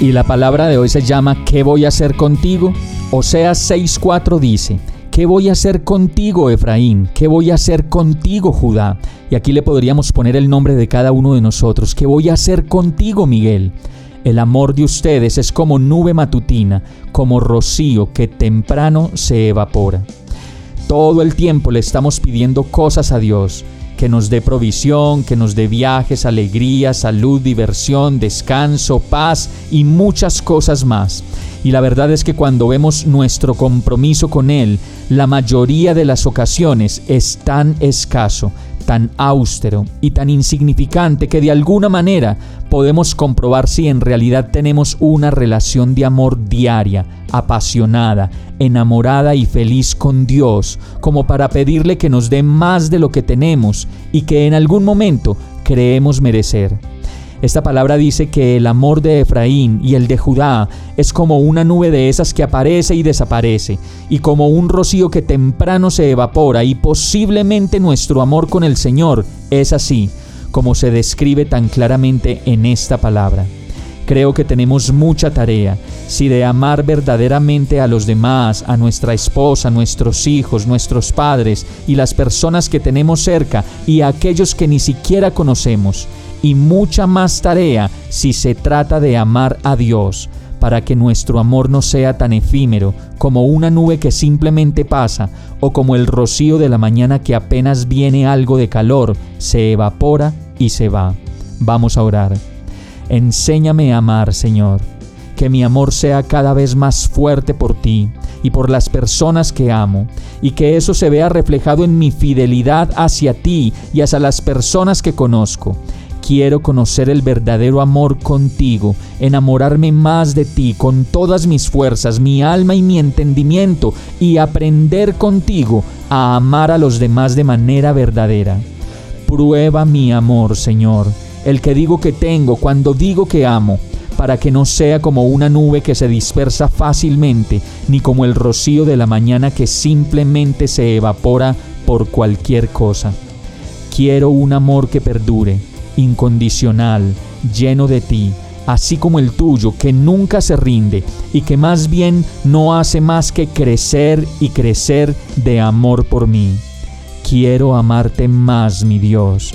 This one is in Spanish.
Y la palabra de hoy se llama ¿Qué voy a hacer contigo? Oseas 6:4 dice, ¿Qué voy a hacer contigo, Efraín? ¿Qué voy a hacer contigo, Judá? Y aquí le podríamos poner el nombre de cada uno de nosotros. ¿Qué voy a hacer contigo, Miguel? El amor de ustedes es como nube matutina, como rocío que temprano se evapora. Todo el tiempo le estamos pidiendo cosas a Dios, que nos dé provisión, que nos dé viajes, alegría, salud, diversión, descanso, paz y muchas cosas más. Y la verdad es que cuando vemos nuestro compromiso con Él, la mayoría de las ocasiones es tan escaso, tan austero y tan insignificante que de alguna manera podemos comprobar si en realidad tenemos una relación de amor diaria, apasionada, enamorada y feliz con Dios, como para pedirle que nos dé más de lo que tenemos y que en algún momento creemos merecer. Esta palabra dice que el amor de Efraín y el de Judá es como una nube de esas que aparece y desaparece, y como un rocío que temprano se evapora, y posiblemente nuestro amor con el Señor es así, como se describe tan claramente en esta palabra. Creo que tenemos mucha tarea, si de amar verdaderamente a los demás, a nuestra esposa, nuestros hijos, nuestros padres y las personas que tenemos cerca y a aquellos que ni siquiera conocemos y mucha más tarea si se trata de amar a Dios, para que nuestro amor no sea tan efímero como una nube que simplemente pasa o como el rocío de la mañana que apenas viene algo de calor, se evapora y se va. Vamos a orar. Enséñame a amar, Señor, que mi amor sea cada vez más fuerte por ti y por las personas que amo, y que eso se vea reflejado en mi fidelidad hacia ti y hacia las personas que conozco, Quiero conocer el verdadero amor contigo, enamorarme más de ti con todas mis fuerzas, mi alma y mi entendimiento, y aprender contigo a amar a los demás de manera verdadera. Prueba mi amor, Señor, el que digo que tengo cuando digo que amo, para que no sea como una nube que se dispersa fácilmente, ni como el rocío de la mañana que simplemente se evapora por cualquier cosa. Quiero un amor que perdure incondicional, lleno de ti, así como el tuyo, que nunca se rinde y que más bien no hace más que crecer y crecer de amor por mí. Quiero amarte más, mi Dios,